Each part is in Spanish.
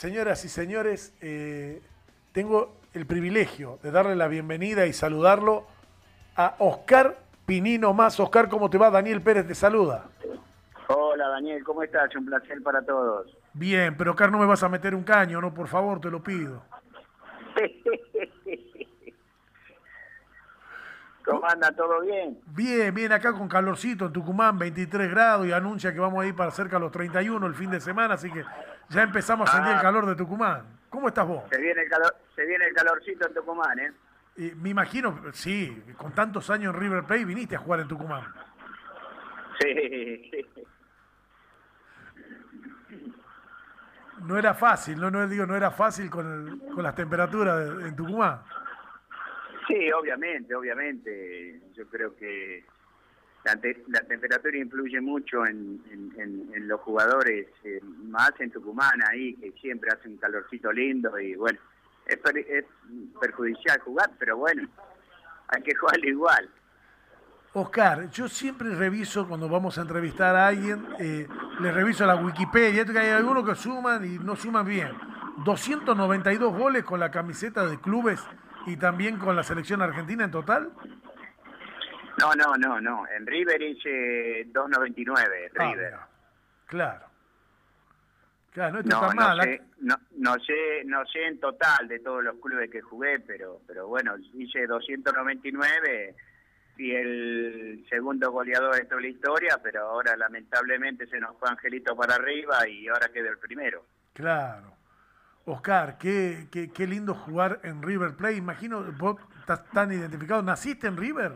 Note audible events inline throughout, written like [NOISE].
Señoras y señores, eh, tengo el privilegio de darle la bienvenida y saludarlo a Oscar Pinino Más. Oscar, ¿cómo te va? Daniel Pérez te saluda. Hola Daniel, ¿cómo estás? Un placer para todos. Bien, pero Oscar, no me vas a meter un caño, ¿no? Por favor, te lo pido. [LAUGHS] ¿Cómo anda? ¿Todo bien? Bien, bien, acá con calorcito en Tucumán, 23 grados, y anuncia que vamos a ir para cerca de los 31 el fin de semana, así que ya empezamos a sentir el Ah. calor de Tucumán. ¿Cómo estás vos? Se viene el, calor, se viene el calorcito en Tucumán, ¿eh? Y me imagino, sí, con tantos años en River Plate viniste a jugar en Tucumán. Sí. No era fácil, no, no digo, no era fácil con, el- con las temperaturas en Tucumán. Sí, obviamente, obviamente. Yo creo que la, te- la temperatura influye mucho en, los jugadores, eh, más en Tucumán ahí, que siempre hace un calorcito lindo y bueno, es, per- es perjudicial jugar, pero bueno, hay que jugar igual. Oscar, yo siempre reviso cuando vamos a entrevistar a alguien, eh, le reviso la Wikipedia, hay algunos que suman y no suman bien. 292 goles con la camiseta de clubes y también con la selección argentina en total. No, no, no, no. En River hice 2.99, Ah, River. mira, claro. Claro, no No, está no mal. sé, no, no sé, no sé en total de todos los clubes que jugué, pero, pero bueno, hice 299 y el segundo goleador de toda la historia, pero ahora lamentablemente se nos fue Angelito para arriba y ahora queda el primero. Claro. Oscar, qué, qué, qué lindo jugar en River Plate. Imagino, vos estás tan identificado. ¿Naciste en River?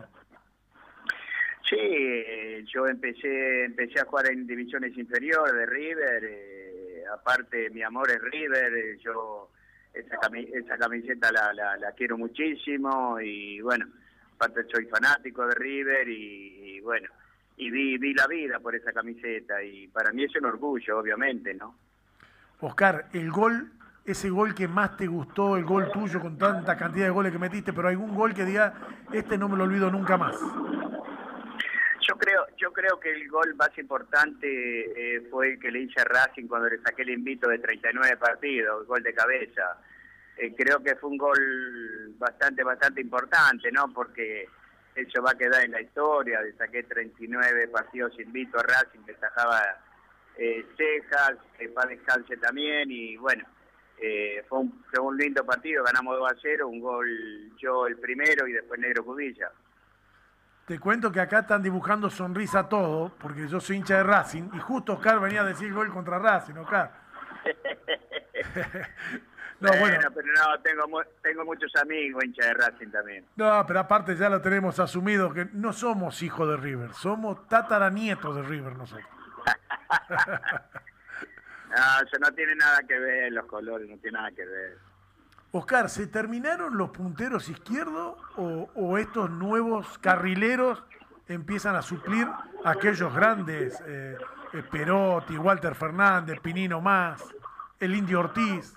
Sí, yo empecé empecé a jugar en divisiones inferiores de River, eh, aparte mi amor es River, eh, yo esa, cami- esa camiseta la, la, la quiero muchísimo y bueno, aparte soy fanático de River y, y bueno, y vi, vi la vida por esa camiseta y para mí es un orgullo, obviamente, ¿no? Oscar, el gol, ese gol que más te gustó, el gol tuyo con tanta cantidad de goles que metiste, pero algún gol que diga, este no me lo olvido nunca más. Yo creo, yo creo que el gol más importante eh, fue el que le hice a Racing cuando le saqué el invito de 39 partidos, el gol de cabeza. Eh, creo que fue un gol bastante, bastante importante, ¿no? Porque eso va a quedar en la historia. Le saqué 39 partidos invito a Racing, le sacaba eh, cejas, que para descanse también y bueno. Eh, fue, un, fue un lindo partido, ganamos 2 a 0, un gol yo el primero y después Negro Cubilla. Te cuento que acá están dibujando sonrisa todo, porque yo soy hincha de Racing, y justo Oscar venía a decir gol contra Racing, Oscar. [LAUGHS] no, bueno, bueno, pero no, tengo, tengo muchos amigos hinchas de Racing también. no, pero aparte ya lo tenemos asumido que no somos hijos de River, somos tataranietos de River nosotros. [LAUGHS] No, eso no tiene nada que ver, los colores no tiene nada que ver. Oscar, ¿se terminaron los punteros izquierdos o, o estos nuevos carrileros empiezan a suplir a aquellos grandes, eh, eh, Perotti, Walter Fernández, Pinino Más, el Indio Ortiz?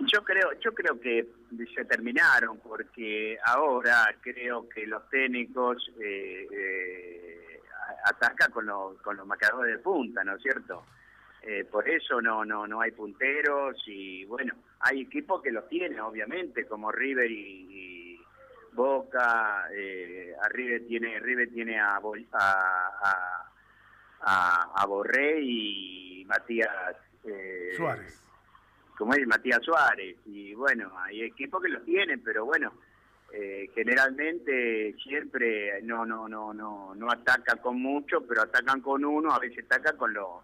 Yo creo, yo creo que se terminaron porque ahora creo que los técnicos eh, eh, atacan con los, con los marcadores de punta, ¿no es cierto? Eh, por eso no, no, no hay punteros y bueno, hay equipos que los tienen, obviamente, como River y, y Boca. Eh, a River tiene, River tiene a, a, a, a- Borré y Matías eh, Suárez. como es Matías Suárez. Y bueno, hay equipos que los tienen, pero bueno, eh, generalmente siempre no no no no no atacan con mucho, pero atacan con uno, a veces atacan con lo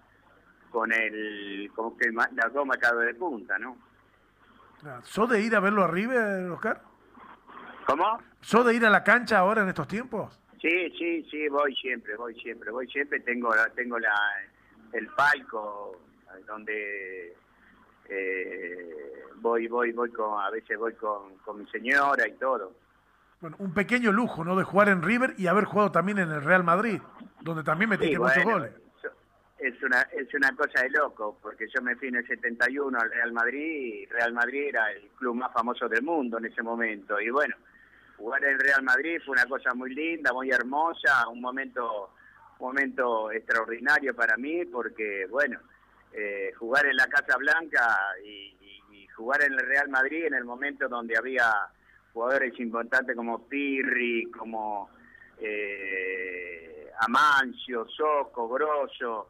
con el con que ma- las dos marcadores de punta, ¿no? ¿Sos de ir a verlo a River, Oscar? ¿Cómo? ¿Sos de ir a la cancha ahora en estos tiempos? Sí, sí, sí, voy siempre, voy siempre, voy siempre. Tengo la, tengo la, el palco eh, donde eh, voy, voy, voy con, a veces voy con, con mi señora y todo. Bueno, un pequeño lujo, ¿no? De jugar en River y haber jugado también en el Real Madrid, donde también metiste Sí, muchos bueno, goles. Es una, es una cosa de loco, porque yo me fui en el 71 al Real Madrid y Real Madrid era el club más famoso del mundo en ese momento. Y bueno, jugar en Real Madrid fue una cosa muy linda, muy hermosa, un momento, un momento extraordinario para mí, porque bueno, eh, jugar en la Casa Blanca y, jugar en el Real Madrid en el momento donde había jugadores importantes como Pirri, como eh, Amancio, Soco, Grosso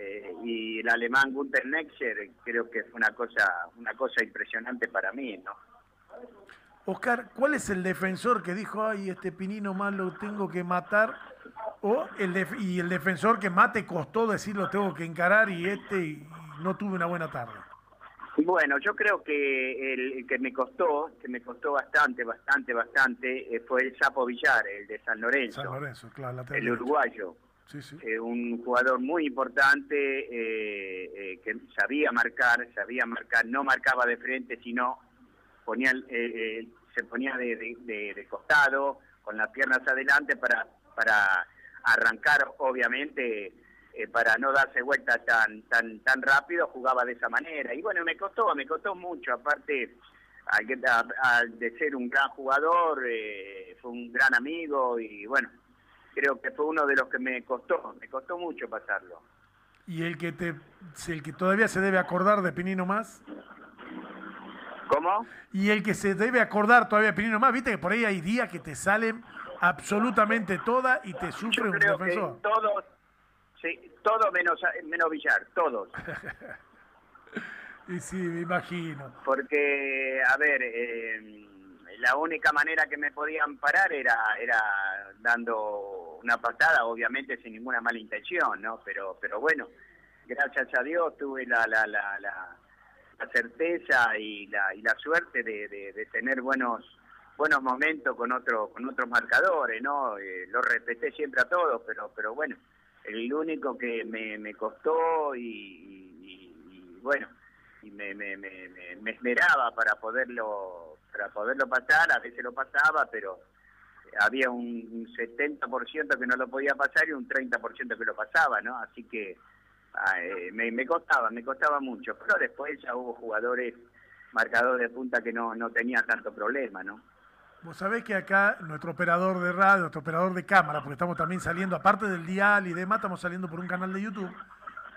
eh, y el alemán Gunther Nexer, creo que fue una cosa, una cosa impresionante para mí, ¿no? Oscar, ¿cuál es el defensor que dijo, ay, este Pinino más lo tengo que matar? O el y el defensor que más te costó decir lo tengo que encarar y este no tuve una buena tarde. Bueno, yo creo que el, que me costó, que me costó bastante, bastante, bastante, eh, fue el Sapo Villar, el de San Lorenzo. San Lorenzo, claro, el uruguayo. Eh, un jugador muy importante eh, que sabía marcar, sabía marcar, no marcaba de frente, sino ponía se ponía de, de, costado, con las piernas adelante para, para arrancar, obviamente, eh, para no darse vuelta tan, tan, tan rápido, jugaba de esa manera. Y bueno, me costó, me costó mucho, aparte de ser un gran jugador, eh, fue un gran amigo y bueno, creo que fue uno de los que me costó, me costó mucho pasarlo. ¿Y el que te, el que todavía se debe acordar de Pinino más? ¿Cómo? Y el que se debe acordar todavía, Pinino más, viste que por ahí hay días que te salen absolutamente todas y te sufre un defensor. todos, sí, todo menos, menos Villar, todos. [LAUGHS] y sí, me imagino. Porque, a ver, eh, la única manera que me podían parar era, era dando una patada, obviamente sin ninguna mala intención, ¿no? Pero, pero bueno, gracias a Dios tuve la, la, la, la la certeza y la, y la suerte de, de, tener buenos buenos momentos con otros con otros marcadores no eh, lo respeté siempre a todos pero pero bueno el único que me, me costó y, bueno y me, me, me, me, esperaba para poderlo para poderlo pasar a veces lo pasaba pero había un 70% que no lo podía pasar y un 30% que lo pasaba no así que Ah, eh, me, me costaba, me costaba mucho, pero después ya hubo jugadores marcadores de punta que no, no tenía tanto problema, ¿no? Vos sabés que acá nuestro operador de radio, nuestro operador de cámara, porque estamos también saliendo, aparte del dial y demás, estamos saliendo por un canal de YouTube,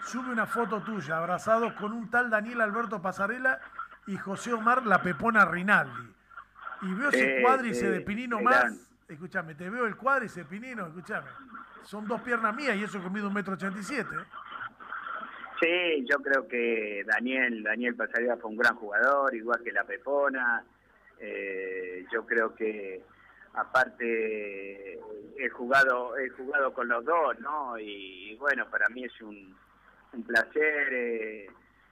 sube una foto tuya abrazado con un tal Daniel Alberto Pasarela y José Omar La Pepona Rinaldi. Y veo ese cuádrice de Pinino más, escúchame, te veo el cuádrice Pinino, escúchame, son dos piernas mías y eso que mide un metro ochenta y siete. ¿eh? Sí, yo creo que Daniel Daniel Pasarela fue un gran jugador, igual que la Pepona. Eh, yo creo que aparte he jugado he jugado con los dos, ¿no? Y, bueno, para mí es un, placer eh,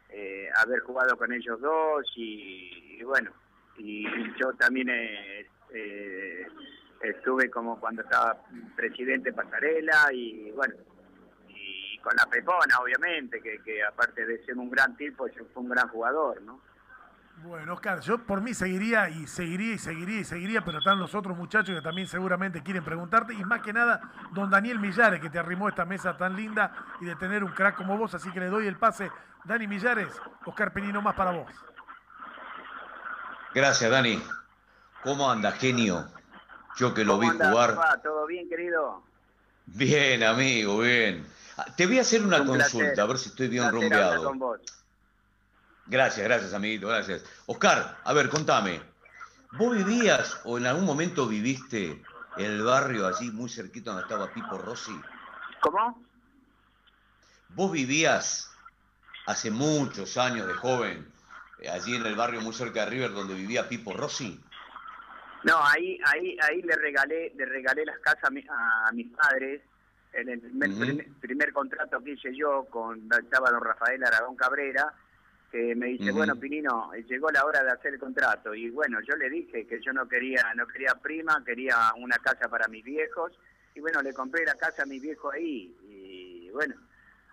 eh, haber jugado con ellos dos y, bueno, y yo también estuve como cuando estaba presidente Pasarela y bueno con la Pepona, obviamente, que, que aparte de ser un gran tipo, fue un gran jugador, ¿no? Bueno, Oscar, yo por mí seguiría y seguiría y seguiría y seguiría, pero están los otros muchachos que también seguramente quieren preguntarte. Y más que nada, don Daniel Millares, que te arrimó esta mesa tan linda y de tener un crack como vos, así que le doy el pase. Dani Millares, Oscar Penino, más para vos. Gracias, Dani. ¿Cómo anda, genio? Yo que lo vi jugar. ¿Todo bien, querido? Bien, amigo, bien. Ah, te voy a hacer una consulta, a ver si estoy bien rompeado. Gracias, gracias, amiguito, gracias. Oscar, a ver, contame. ¿Vos vivías o en algún momento viviste en el barrio allí muy cerquito donde estaba Pipo Rossi? ¿Cómo? ¿Vos vivías hace muchos años de joven eh, allí en el barrio muy cerca de River donde vivía Pipo Rossi? No, ahí, ahí, ahí le regalé, le regalé las casas a mis padres. En el primer, contrato que hice yo con estaba don Rafael Aragón Cabrera que me dice bueno Pinino llegó la hora de hacer el contrato y bueno yo le dije que yo no quería no quería prima quería una casa para mis viejos. Y bueno le compré la casa a mis viejos ahí. Y bueno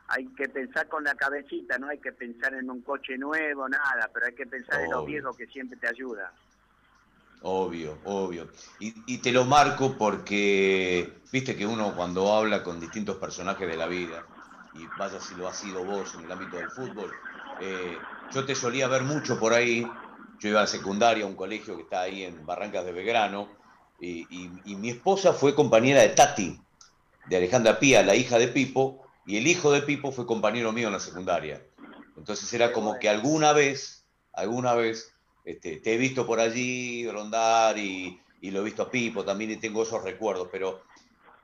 hay que pensar con la cabecita no hay que pensar en un coche nuevo nada pero hay que pensar en los viejos que siempre te ayudan Obvio, obvio. Y, te lo marco porque, viste que uno cuando habla con distintos personajes de la vida, y vaya si lo has sido vos en el ámbito del fútbol, eh, yo te solía ver mucho por ahí, yo iba a secundaria, a un colegio que está ahí en Barrancas de Belgrano, y, y mi esposa fue compañera de Tati, de Alejandra Pía, la hija de Pipo, y el hijo de Pipo fue compañero mío en la secundaria. Entonces era como que alguna vez, alguna vez, este, te he visto por allí rondar y, y lo he visto a Pipo también y tengo esos recuerdos, pero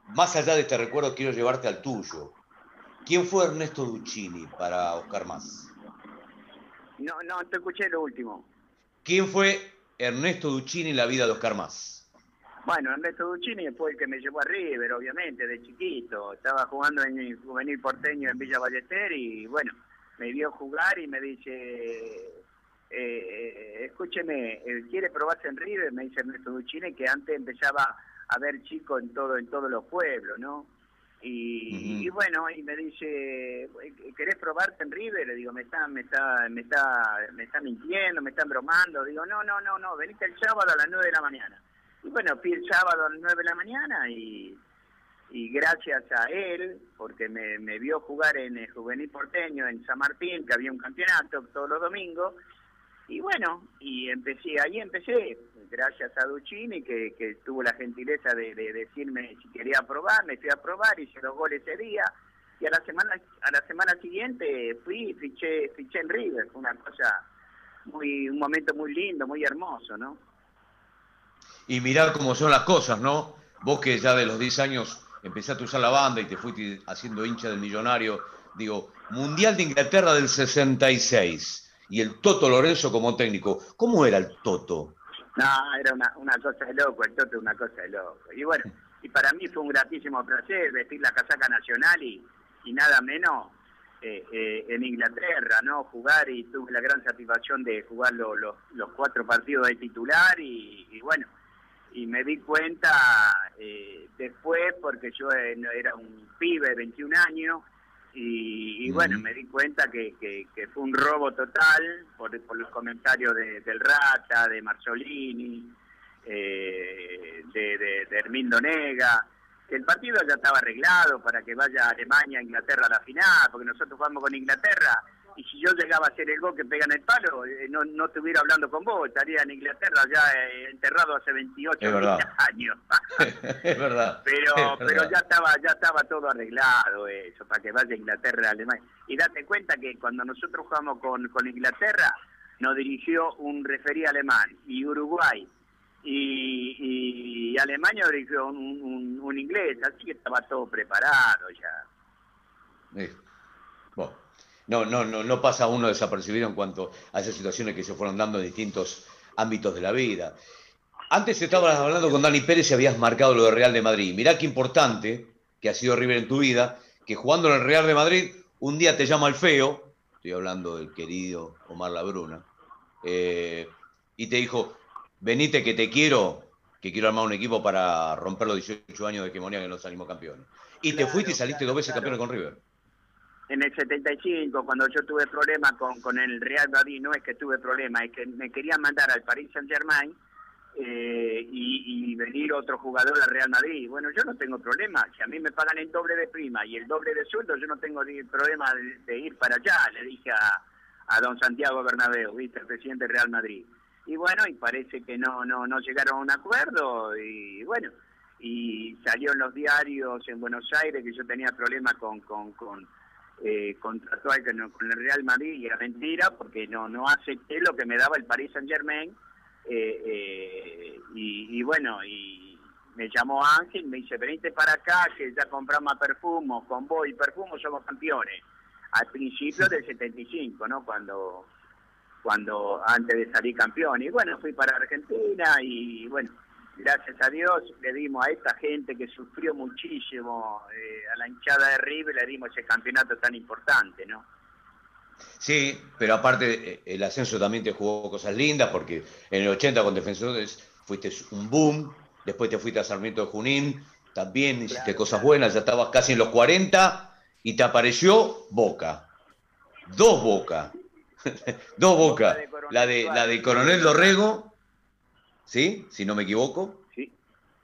más allá de este recuerdo quiero llevarte al tuyo. ¿Quién fue Ernesto Duccini para Oscar Más? No, no, te escuché lo último. ¿Quién fue Ernesto Duccini en la vida de Oscar Más? Bueno, Ernesto Duccini fue el que me llevó a River, obviamente, de chiquito. Estaba jugando en el juvenil porteño en Villa Ballester y bueno, me vio jugar y me dice, eh, eh, escúcheme, eh, ¿quiere probarse en River? Me dice Ernesto Duccini que antes empezaba a ver chicos en todo en todos los pueblos, ¿no? Y, bueno, y me dice, ¿querés probarte en River? Le digo, me está, me está, me está, me está mintiendo, me están bromando. Digo, no, no, no, no, veniste el sábado a las 9 de la mañana. Y bueno, fui el sábado a las 9 de la mañana y, y gracias a él, porque me, me vio jugar en el Juvenil Porteño, en San Martín, que había un campeonato todos los domingos, y bueno, y empecé, ahí empecé, gracias a Duccini, que, que tuvo la gentileza de, decirme si quería probar, me fui a probar, hice los goles ese día, y a la semana a la semana siguiente fui y fiché, fiché en River, fue una cosa muy, un momento muy lindo, muy hermoso, ¿no? Y mirar cómo son las cosas, ¿no? Vos que ya de los 10 años empezaste a usar la banda y te fuiste haciendo hincha del millonario, digo, Mundial de Inglaterra del 66 y el Toto Lorenzo como técnico. ¿Cómo era el Toto? No, era una, una cosa de loco, el Toto una cosa de loco. Y bueno, y para mí fue un gratísimo placer vestir la casaca nacional y, y nada menos eh, eh, en Inglaterra, ¿no? Jugar y tuve la gran satisfacción de jugar los cuatro partidos de titular y, bueno, y me di cuenta eh, después, porque yo era un pibe de 21 años, y, bueno, me di cuenta que, que, fue un robo total por, por los comentarios de, del Rata, de Marzolini, eh, de, de, de, Hermindo Nega, que el partido ya estaba arreglado para que vaya Alemania, Inglaterra a la final, porque nosotros jugamos con Inglaterra y si yo llegaba a hacer el gol que pega en el palo, eh, no, no estuviera hablando con vos, estaría en Inglaterra ya eh, enterrado hace 28 años. es verdad. [LAUGHS] [LAUGHS] Pero, pero ya estaba, ya estaba todo arreglado eso, para que vaya a Inglaterra, Alemania. Y date cuenta que cuando nosotros jugamos con, con Inglaterra, nos dirigió un referí alemán y Uruguay y, y Alemania dirigió un, un, inglés, así que estaba todo preparado ya. Bueno no, no, no, no pasa uno desapercibido en cuanto a esas situaciones que se fueron dando en distintos ámbitos de la vida. Antes estabas hablando con Dani Pérez y habías marcado lo de Real de Madrid. Mirá qué importante que ha sido River en tu vida, que jugando en el Real de Madrid, un día te llama el feo, estoy hablando del querido Omar Labruna, eh, y te dijo, venite que te quiero, que quiero armar un equipo para romper los 18 años de hegemonía que nos salimos campeones. Y te fuiste y saliste dos veces campeón con River en el 75, cuando yo tuve problemas con, con el Real Madrid, no es que tuve problemas, es que me querían mandar al Paris Saint Germain eh, y, venir otro jugador al Real Madrid. Bueno, yo no tengo problema, si a mí me pagan el doble de prima y el doble de sueldo, yo no tengo problema de, ir para allá, le dije a, a don Santiago Bernabéu, ¿viste? el presidente del Real Madrid. Y bueno, y parece que no, no, no llegaron a un acuerdo y bueno, y salió en los diarios en Buenos Aires que yo tenía problemas con, con, con eh, contractual con, con, el Real Madrid y era mentira porque no no acepté lo que me daba el Paris Saint Germain eh, eh, y, bueno y me llamó Ángel me dice venite para acá que ya compramos perfumo con vos y perfumo somos campeones. Al principio del 75 no cuando cuando antes de salir campeón. Y bueno fui para Argentina y bueno gracias a Dios le dimos a esta gente que sufrió muchísimo, eh, a la hinchada de River, le dimos ese campeonato tan importante, ¿no? Sí, pero aparte eh, el ascenso también te jugó cosas lindas, porque en el 80 con Defensores fuiste un boom, después te fuiste a Sarmiento de Junín, también hiciste cosas buenas, ya estabas casi en los 40 y te apareció Boca. Dos Boca. [LAUGHS] Dos Boca. la de la de Coronel Dorrego ¿sí? Si no me equivoco. Sí.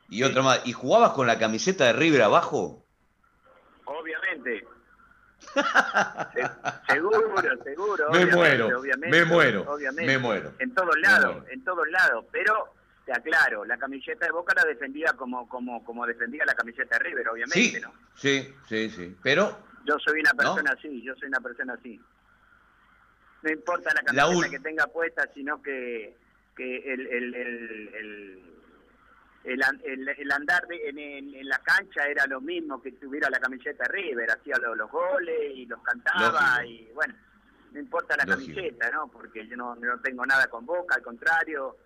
Y otra más. ¿Y jugabas con la camiseta de River abajo? Obviamente. [LAUGHS] seguro, seguro. Me muero, me muero, me muero. En todos lados, en todos lados. Pero te aclaro, la camiseta de Boca la defendía como, como, como defendía la camiseta de River, obviamente, sí, ¿no? Sí, sí, sí. Pero. Yo soy una persona así, yo soy una persona así. no importa la camiseta que tenga puesta, sino que, que el, el, el, el, el andar en, en, la cancha era lo mismo que tuviera la camiseta River, hacía los, goles y los cantaba y bueno, no importa la camiseta, ¿no? Porque yo no, no tengo nada con Boca, al contrario,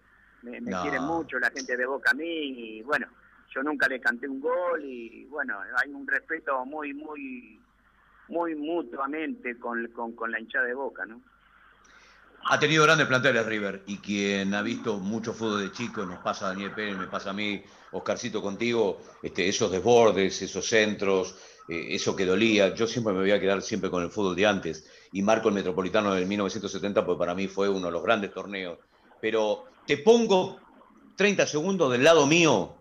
me, me quieren mucho la gente de Boca a mí y bueno, yo nunca le canté un gol y bueno, hay un respeto muy, muy, muy mutuamente con, con, con la hinchada de Boca, ¿no? Ha tenido grandes planteles River y quien ha visto mucho fútbol de chico, nos pasa a Daniel Pérez, me pasa a mí, Oscarcito contigo, este, esos desbordes, esos centros, eh, eso que dolía. Yo siempre me voy a quedar siempre con el fútbol de antes y marco el Metropolitano del 1970 porque para mí fue uno de los grandes torneos. Pero te pongo 30 segundos del lado mío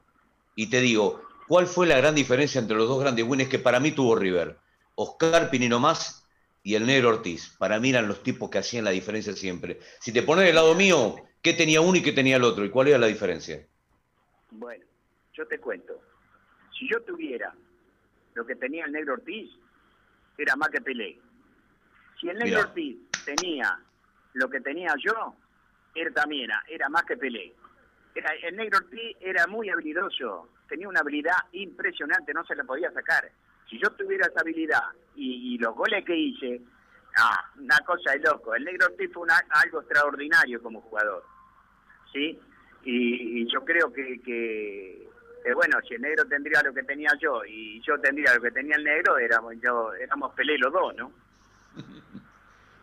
y te digo, ¿cuál fue la gran diferencia entre los dos grandes winners que para mí tuvo River? Oscar Pinino Más y el negro Ortiz. Para mí eran los tipos que hacían la diferencia siempre. Si te pones del lado mío, ¿qué tenía uno y qué tenía el otro? ¿Y cuál era la diferencia? Bueno, yo te cuento. Si yo tuviera lo que tenía el negro Ortiz, era más que Pelé. Si el negro Ortiz tenía lo que tenía yo, él también era, era más que Pelé. El negro Ortiz era muy habilidoso, tenía una habilidad impresionante, no se le podía sacar si yo tuviera esa habilidad y, los goles que hice, ah, una cosa de loco. El Negro Ortiz fue algo extraordinario como jugador, ¿sí? Y, yo creo que, que, bueno, si el Negro tendría lo que tenía yo y yo tendría lo que tenía el Negro, éramos, yo, éramos Pelé los dos, ¿no? [LAUGHS]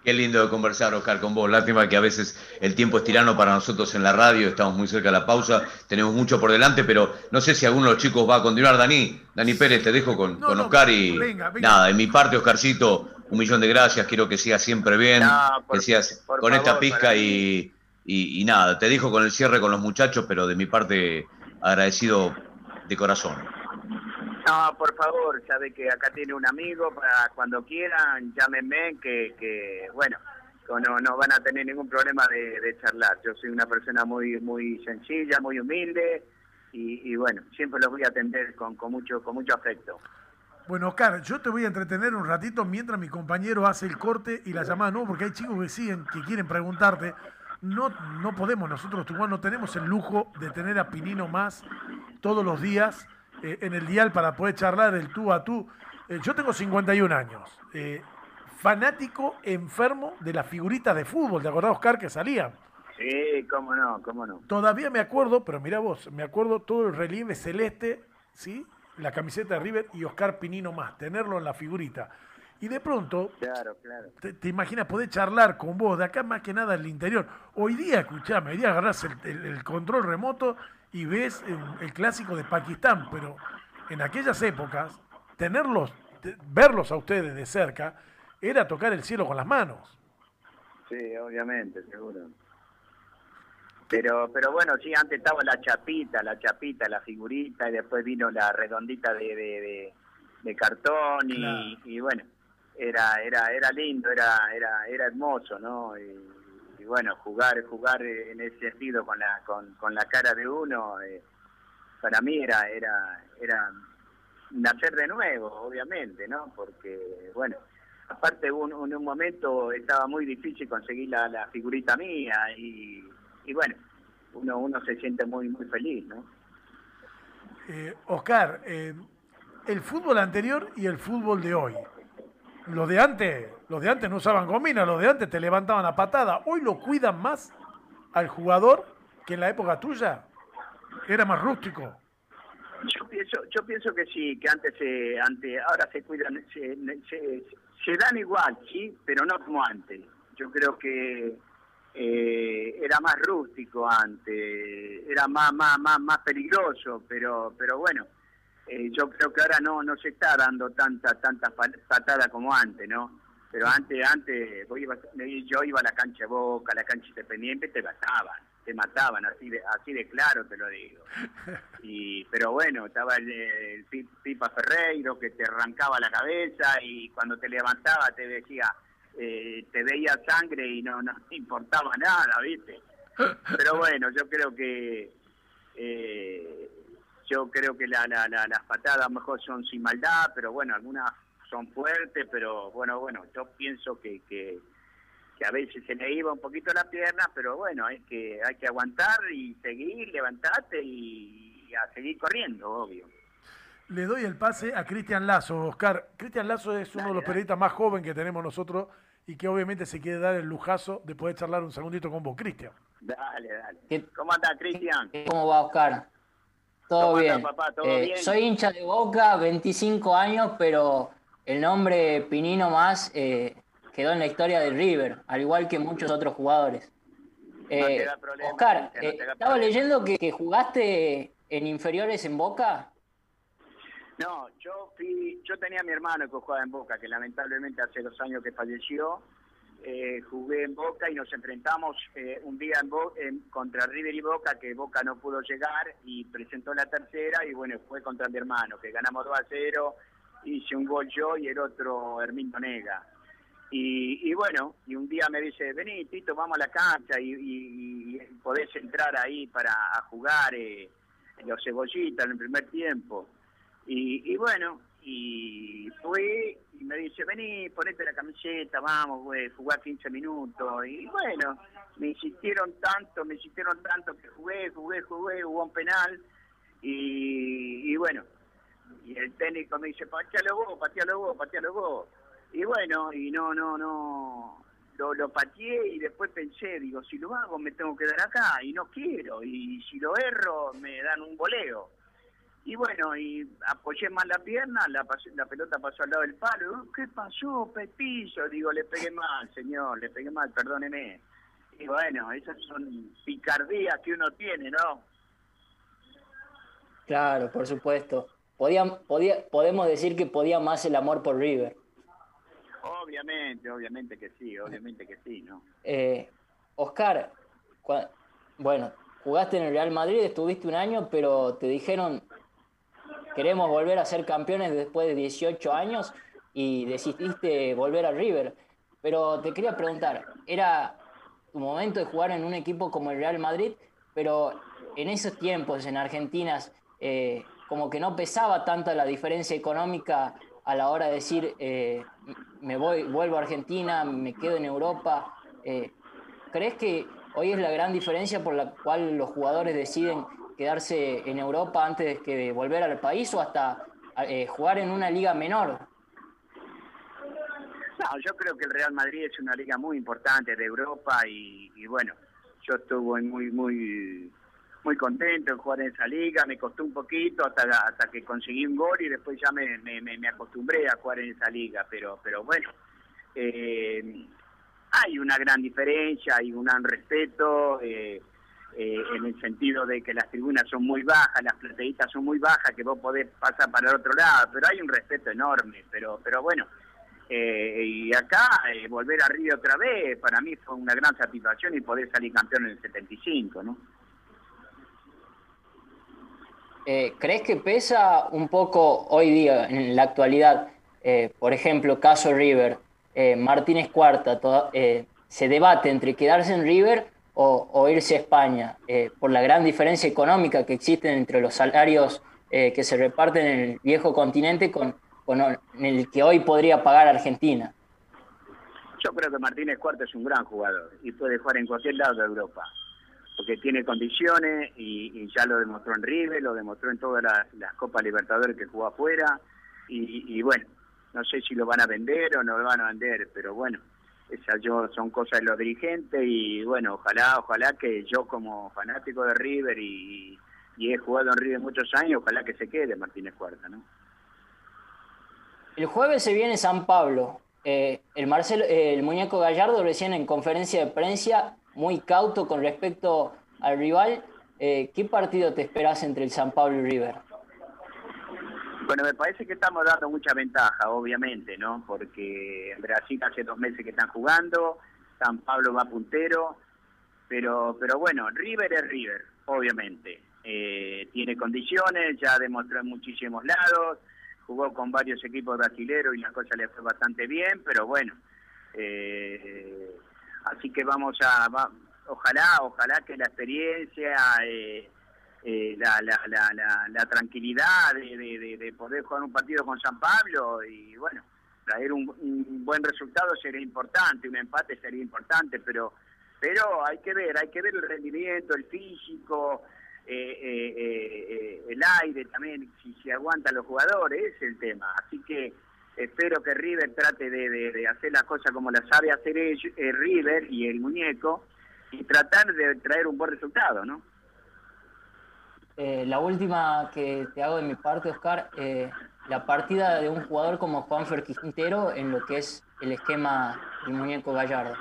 Qué lindo de conversar, Oscar, con vos. Lástima que a veces el tiempo es tirano para nosotros en la radio, estamos muy cerca de la pausa, tenemos mucho por delante, pero no sé si alguno de los chicos va a continuar. Dani, Dani Pérez, te dejo con, Oscar y nada, en mi parte, Oscarcito, un millón de gracias, quiero que sigas siempre bien, que sigas con esta pizca y, y, y nada, te dejo con el cierre con los muchachos, pero de mi parte agradecido de corazón. No, por favor, sabe que acá tiene un amigo para cuando quieran, llámenme, que, que bueno, no, no van a tener ningún problema de, charlar. Yo soy una persona muy muy sencilla, muy humilde y, bueno, siempre los voy a atender con, con, mucho, con mucho afecto. Bueno, Oscar, yo te voy a entretener un ratito mientras mi compañero hace el corte y la llamada, no, porque hay chicos que siguen, que quieren preguntarte. No, no podemos, nosotros no tenemos el lujo de tener a Pinino más todos los días eh, en el dial para poder charlar el tú a tú. Eh, yo tengo 51 años, eh, fanático enfermo de las figuritas de fútbol, ¿te acordás, Oscar, que salían? Sí, cómo no, cómo no. Todavía me acuerdo, pero mira vos, me acuerdo todo el relieve celeste, ¿sí? La camiseta de River y Oscar Pinino más, tenerlo en la figurita. Y de pronto, claro, claro. Te, imaginas poder charlar con vos, de acá más que nada en el interior. Hoy día, escuchame, hoy día agarrás el control remoto y ves el, clásico de Pakistán, pero en aquellas épocas, tenerlos, verlos a ustedes de cerca, era tocar el cielo con las manos. Sí, obviamente, seguro. Pero, pero bueno, sí, antes estaba la chapita, la chapita, la figurita, y después vino la redondita de, de, cartón, y, y, bueno, era, era, era lindo, era, era, era hermoso, ¿no? Y, bueno, jugar jugar en ese sentido con la con, con la cara de uno, eh, para mí era era era nacer de nuevo, obviamente, ¿no? Porque, bueno, aparte un, un momento estaba muy difícil conseguir la, la figurita mía y, y bueno, uno, uno se siente muy, muy feliz, ¿no? Eh, Oscar, eh, el fútbol anterior y el fútbol de hoy, los de antes, los de antes no usaban gomina, los de antes te levantaban a patada. Hoy lo cuidan más al jugador que en la época tuya. Era más rústico. Yo pienso, yo pienso que sí, que antes, se, antes ahora se cuidan, se, se, dan igual, sí, pero no como antes. Yo creo que eh, era más rústico antes, era más, más, más, más peligroso, pero, pero bueno, eh, yo creo que ahora no no se está dando tanta tanta patada como antes, ¿no? Pero antes antes yo iba a la cancha Boca, a la cancha Independiente, te mataban, te mataban así de así de claro te lo digo. [LAUGHS] Y pero bueno, estaba el, Pipa Ferreiro que te arrancaba la cabeza y cuando te levantaba te decía eh, te veía sangre y no no importaba nada, ¿viste? [LAUGHS] Pero bueno, yo creo que eh, yo creo que la, la, las patadas mejor son sin maldad, pero bueno, algunas son fuertes, pero bueno, bueno, yo pienso que, que, que a veces se le iba un poquito la pierna, pero bueno, hay que, hay que aguantar y seguir, levantarte y, a seguir corriendo, obvio. Le doy el pase a Cristian Lazo, Oscar. Cristian Lazo es uno de los periodistas más jóvenes que tenemos nosotros y que obviamente se quiere dar el lujazo de poder charlar un segundito con vos, Cristian. Dale, dale. ¿Cómo anda, Cristian? ¿Cómo va, Oscar? Todo bien. Eh, soy hincha de Boca, 25 años, pero el nombre Pinino más eh, quedó en la historia de River, al igual que muchos otros jugadores. Eh, Oscar, estaba leyendo que, jugaste en inferiores en Boca. No, yo fui, yo tenía a mi hermano que jugaba en Boca, que lamentablemente hace dos años que falleció. Eh, jugué en Boca y nos enfrentamos eh, un día en contra River y Boca, que Boca no pudo llegar y presentó la tercera y bueno, fue contra mi hermano, que ganamos 2 a 0, hice un gol yo y el otro Hermindo Nega. Y, bueno, y un día me dice, vení Tito, vamos a la cancha y, podés entrar ahí para jugar eh, los cebollitas en el primer tiempo. Y, bueno, y fui y me dice, vení, ponete la camiseta, vamos, güey, jugar 15 minutos. Y bueno, me insistieron tanto, me insistieron tanto que jugué, jugué, jugué, hubo un penal. Y, bueno, y el técnico me dice, patealo vos, patealo vos, patealo vos. Y bueno, y no, no, no, lo, lo pateé y después pensé, digo, si lo hago me tengo que dar acá y no quiero. Y si lo erro me dan un boleo. Y bueno, y apoyé más la pierna, la, la pelota pasó al lado del palo. ¿Qué pasó, Pepillo? Digo, le pegué mal, señor, le pegué mal, perdóneme. Y bueno, esas son picardías que uno tiene, ¿no? Claro, por supuesto. Podía, podía, podemos decir que podía más el amor por River. Obviamente, obviamente que sí, obviamente que sí, ¿no? Eh, Oscar, bueno, jugaste en el Real Madrid, estuviste un año, pero te dijeron queremos volver a ser campeones después de 18 años y decidiste volver a River. Pero te quería preguntar, era tu momento de jugar en un equipo como el Real Madrid, pero en esos tiempos en Argentina eh, como que no pesaba tanta la diferencia económica a la hora de decir eh, me voy, vuelvo a Argentina, me quedo en Europa. Eh, ¿Crees que hoy es la gran diferencia por la cual los jugadores deciden quedarse en Europa antes que volver al país o hasta eh, jugar en una liga menor? No, yo creo que el Real Madrid es una liga muy importante de Europa y, bueno, yo estuve muy muy muy contento en jugar en esa liga, me costó un poquito hasta hasta que conseguí un gol y después ya me, me, acostumbré a jugar en esa liga, pero pero bueno, eh, hay una gran diferencia, hay un gran respeto, eh, eh, en el sentido de que las tribunas son muy bajas, las plateístas son muy bajas, que vos podés pasar para el otro lado, pero hay un respeto enorme, pero pero bueno, eh, y acá eh, volver a Río otra vez, para mí fue una gran satisfacción y poder salir campeón en el 75, ¿no? ¿Crees que pesa un poco hoy día, en la actualidad, por ejemplo, caso River, Martínez Cuarta, se debate entre quedarse en River o, irse a España, eh, por la gran diferencia económica que existe entre los salarios eh, que se reparten en el viejo continente con, con el que hoy podría pagar Argentina. Yo creo que Martínez Cuarto es un gran jugador y puede jugar en cualquier lado de Europa, porque tiene condiciones y, ya lo demostró en River, lo demostró en todas las, Copas Libertadores que jugó afuera y, y bueno, no sé si lo van a vender o no lo van a vender, pero bueno, yo son cosas de los dirigentes y bueno, ojalá, ojalá que yo como fanático de River y, he jugado en River muchos años, ojalá que se quede Martínez Cuarta, ¿no? El jueves se viene San Pablo. Eh, el Marcelo, el muñeco Gallardo recién en conferencia de prensa, muy cauto con respecto al rival. Eh, ¿Qué partido te esperas entre el San Pablo y River? Bueno, me parece que estamos dando mucha ventaja, obviamente, ¿no? Porque Brasil hace dos meses que están jugando, San Pablo va puntero, pero, pero bueno, River es River, obviamente. Eh, tiene condiciones, ya demostró en muchísimos lados, jugó con varios equipos brasileños y la cosa le fue bastante bien, pero bueno. Eh, así que vamos a, ojalá, ojalá que la experiencia... Eh, eh, la, la, la, la, tranquilidad de, de, poder jugar un partido con San Pablo y bueno, traer un, buen resultado sería importante, un empate sería importante, pero pero hay que ver, hay que ver el rendimiento, el físico, eh, eh, el aire también, si se aguantan los jugadores, es el tema. Así que espero que River trate de, hacer las cosas como las sabe hacer River y el muñeco y tratar de traer un buen resultado, ¿no? La última que te hago de mi parte, Oscar, eh, la partida de un jugador como Juanfer Quintero en lo que es el esquema del muñeco Gallardo?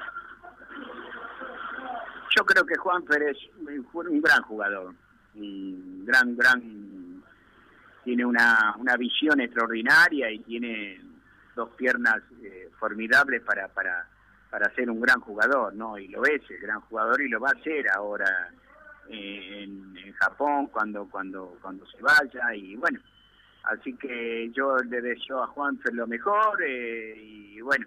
Yo creo que Juanfer es un gran jugador, un gran, gran, tiene una, una visión extraordinaria y tiene dos piernas eh, formidables para, para, para ser un gran jugador, ¿no? Y lo es, el gran jugador y lo va a ser ahora eh, en, en Japón cuando, cuando, cuando se vaya y bueno, Así que yo le deseo a Juan lo mejor eh, y bueno,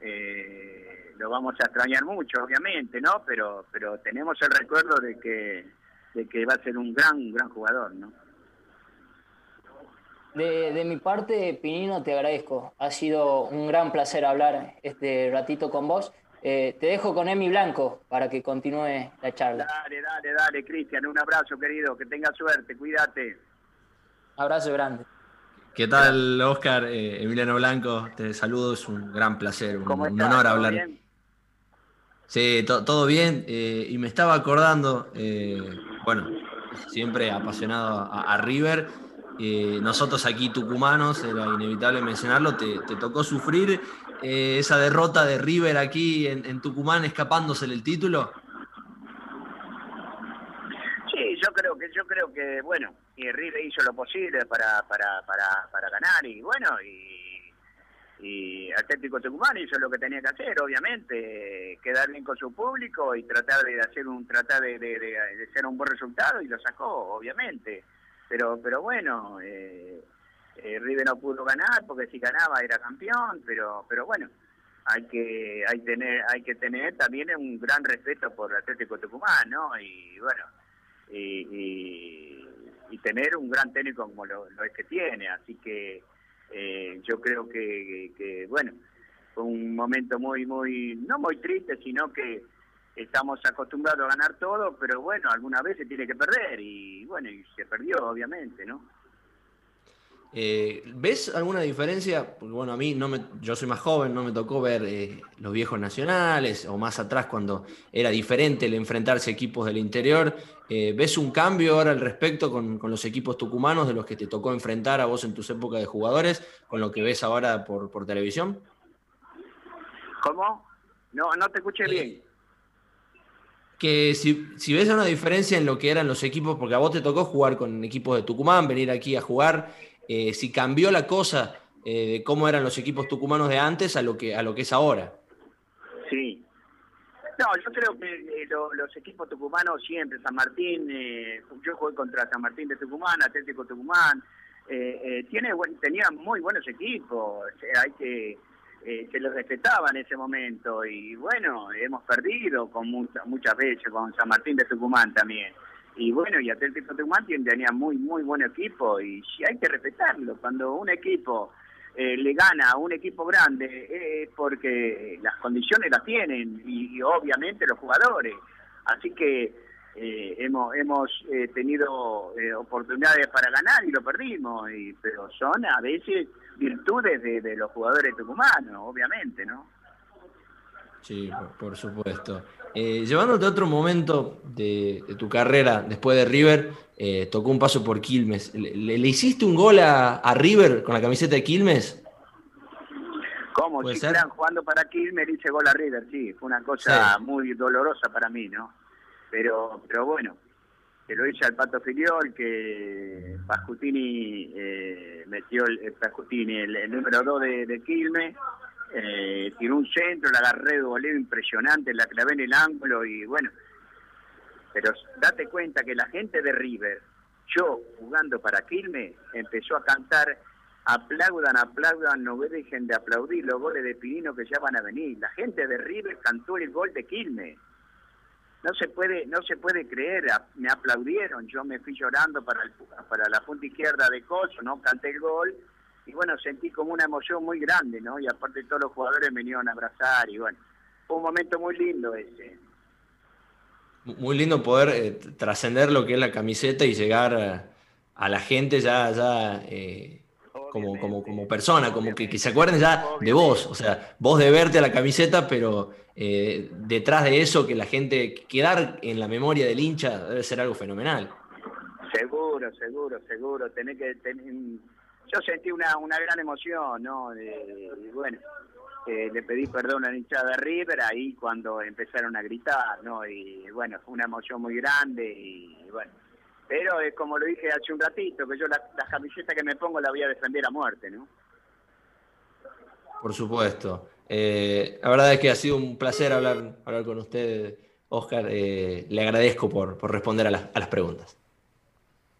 eh, lo vamos a extrañar mucho, obviamente, ¿no? Pero pero tenemos el recuerdo de que de que va a ser un gran gran jugador, ¿no? De, mi parte, Pinino, te agradezco. Ha sido un gran placer hablar este ratito con vos. Eh, te dejo con Emi Blanco para que continúe la charla. Dale, dale, dale, Cristian. Un abrazo, querido. Que tenga suerte. Cuídate. Abrazo grande. ¿Qué tal, Oscar? Eh, Emiliano Blanco, te saludo, es un gran placer, un, honor hablar. Sí, todo bien. Eh, y me estaba acordando, eh, bueno, siempre apasionado a, River. nosotros aquí tucumanos, era inevitable mencionarlo, te, tocó sufrir esa derrota de River aquí en, Tucumán escapándose el título yo creo que yo creo que bueno y River hizo lo posible para para para, para ganar y bueno y, y Atlético Tucumán hizo lo que tenía que hacer obviamente quedar bien con su público y tratar de hacer un tratar de, de, hacer un buen resultado y lo sacó obviamente. Pero pero bueno eh, eh, River no pudo ganar porque si ganaba era campeón pero pero bueno hay que hay tener hay que tener también un gran respeto por Atlético Tucumán no y bueno y, y, tener un gran técnico como lo, es que tiene. Así que eh, yo creo que, bueno, fue un momento muy, muy, no muy triste, sino que estamos acostumbrados a ganar todo, pero bueno, alguna vez se tiene que perder y bueno, y se perdió obviamente, ¿no? Eh, ¿Ves alguna diferencia? Porque bueno, a mí no me, yo soy más joven, no me tocó ver eh, los viejos nacionales o más atrás cuando era diferente el enfrentarse a equipos del interior. Eh, ¿Ves un cambio ahora al respecto con, los equipos tucumanos de los que te tocó enfrentar a vos en tus épocas de jugadores con lo que ves ahora por, por televisión? ¿Cómo? No, no te escuché bien. Que si, si ves una diferencia en lo que eran los equipos, porque a vos te tocó jugar con equipos de Tucumán, venir aquí a jugar eh, si cambió la cosa eh, de cómo eran los equipos tucumanos de antes a lo que, a lo que es ahora. Sí. No, yo creo que eh, los equipos tucumanos siempre, San Martín, yo jugué contra San Martín de Tucumán, Atlético Tucumán, tiene tenía muy buenos equipos, hay que se les respetaba en ese momento y bueno, hemos perdido con muchas veces con San Martín de Tucumán también y bueno, y Atlético Tucumán tenía muy, muy buen equipo y hay que respetarlo. Cuando un equipo eh, le gana a un equipo grande es porque las condiciones las tienen y, obviamente los jugadores. Así que eh, hemos hemos eh, tenido oportunidades para ganar y lo perdimos, y, pero son a veces virtudes de, de los jugadores tucumanos, obviamente, ¿no? Sí, por, supuesto. Eh, llevándote a otro momento de, tu carrera después de River, eh, tocó un paso por Quilmes. ¿Le, hiciste un gol a, River con la camiseta de Quilmes? ¿Cómo? Si están jugando para Quilmes, hice gol a River, sí. Fue una cosa muy dolorosa para mí, ¿no? Pero, pero bueno, se lo hice al Pato Filiol, que Pascutini eh, metió el, Pascutini, el, número 2 de, de Quilmes eh, tiró un centro, la agarré de voleo impresionante, la clavé en el ángulo y bueno, pero date cuenta que la gente de River, yo jugando para Quilmes, empezó a cantar aplaudan, aplaudan, no dejen de aplaudir los goles de Pinino que ya van a venir. La gente de River cantó el gol de Quilmes. No se puede, no se puede creer, me aplaudieron, yo me fui llorando para, el, para la punta izquierda de Coso, no canté el gol y bueno, sentí como una emoción muy grande, ¿no? Y aparte todos los jugadores me vinieron a abrazar y bueno, fue un momento muy lindo ese. Muy lindo poder eh, trascender lo que es la camiseta y llegar a, la gente ya, ya eh, como, como, como persona, como que, que, se acuerden ya de vos, o sea, vos de verte a la camiseta, pero eh, detrás de eso que la gente, quedar en la memoria del hincha debe ser algo fenomenal. Seguro, seguro, seguro, tener que tener, yo sentí una, una gran emoción, ¿no? bueno, eh, le pedí perdón a la hinchada de River ahí cuando empezaron a gritar, ¿no? Y bueno, fue una emoción muy grande y bueno. Pero es como lo dije hace un ratito, que yo la, camiseta que me pongo la voy a defender a muerte, ¿no? Por supuesto. Eh, la verdad es que ha sido un placer hablar, hablar con usted, Oscar. Eh, le agradezco por, por responder a las, a las preguntas.